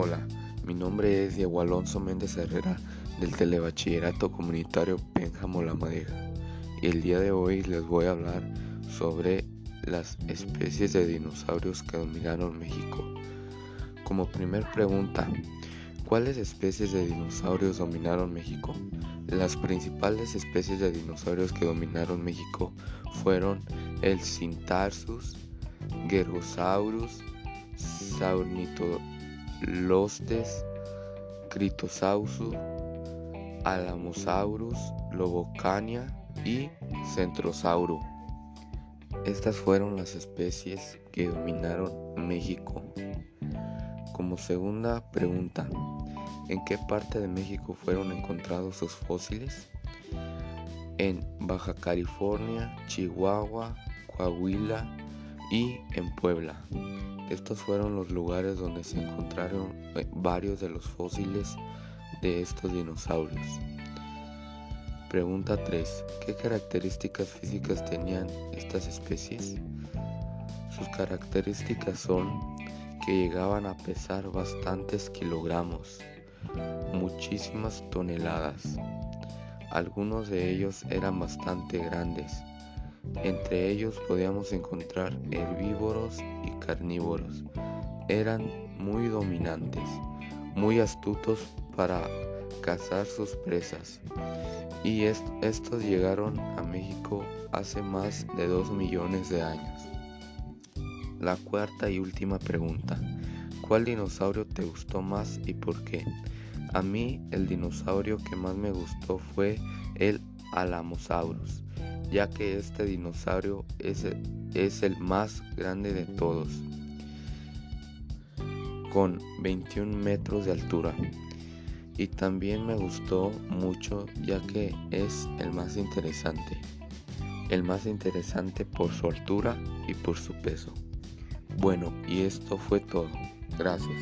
Hola, mi nombre es Diego Alonso Méndez Herrera del Telebachillerato Comunitario Pénjamo La Madera y el día de hoy les voy a hablar sobre las especies de dinosaurios que dominaron México. Como primer pregunta, ¿cuáles especies de dinosaurios dominaron México? Las principales especies de dinosaurios que dominaron México fueron el Cintarsus, Gergosaurus, Saurnitolostes, Critosaurus, Alamosaurus, Lobocania y Centrosauro. Estas fueron las especies que dominaron México. Como segunda pregunta, ¿en qué parte de México fueron encontrados sus fósiles? En Baja California, Chihuahua, Coahuila y en Puebla. Estos fueron los lugares donde se encontraron eh, varios de los fósiles de estos dinosaurios. Pregunta 3. ¿Qué características físicas tenían estas especies? Sus características son que llegaban a pesar bastantes kilogramos, muchísimas toneladas. Algunos de ellos eran bastante grandes. Entre ellos podíamos encontrar herbívoros y carnívoros. Eran muy dominantes, muy astutos para cazar sus presas. Y estos llegaron a México hace más de 2 millones de años. La cuarta y última pregunta. ¿Cuál dinosaurio te gustó más y por qué? A mí el dinosaurio que más me gustó fue el Alamosaurus, ya que este dinosaurio es, es el más grande de todos, con 21 metros de altura. Y también me gustó mucho ya que es el más interesante. El más interesante por su altura y por su peso. Bueno, y esto fue todo. Gracias.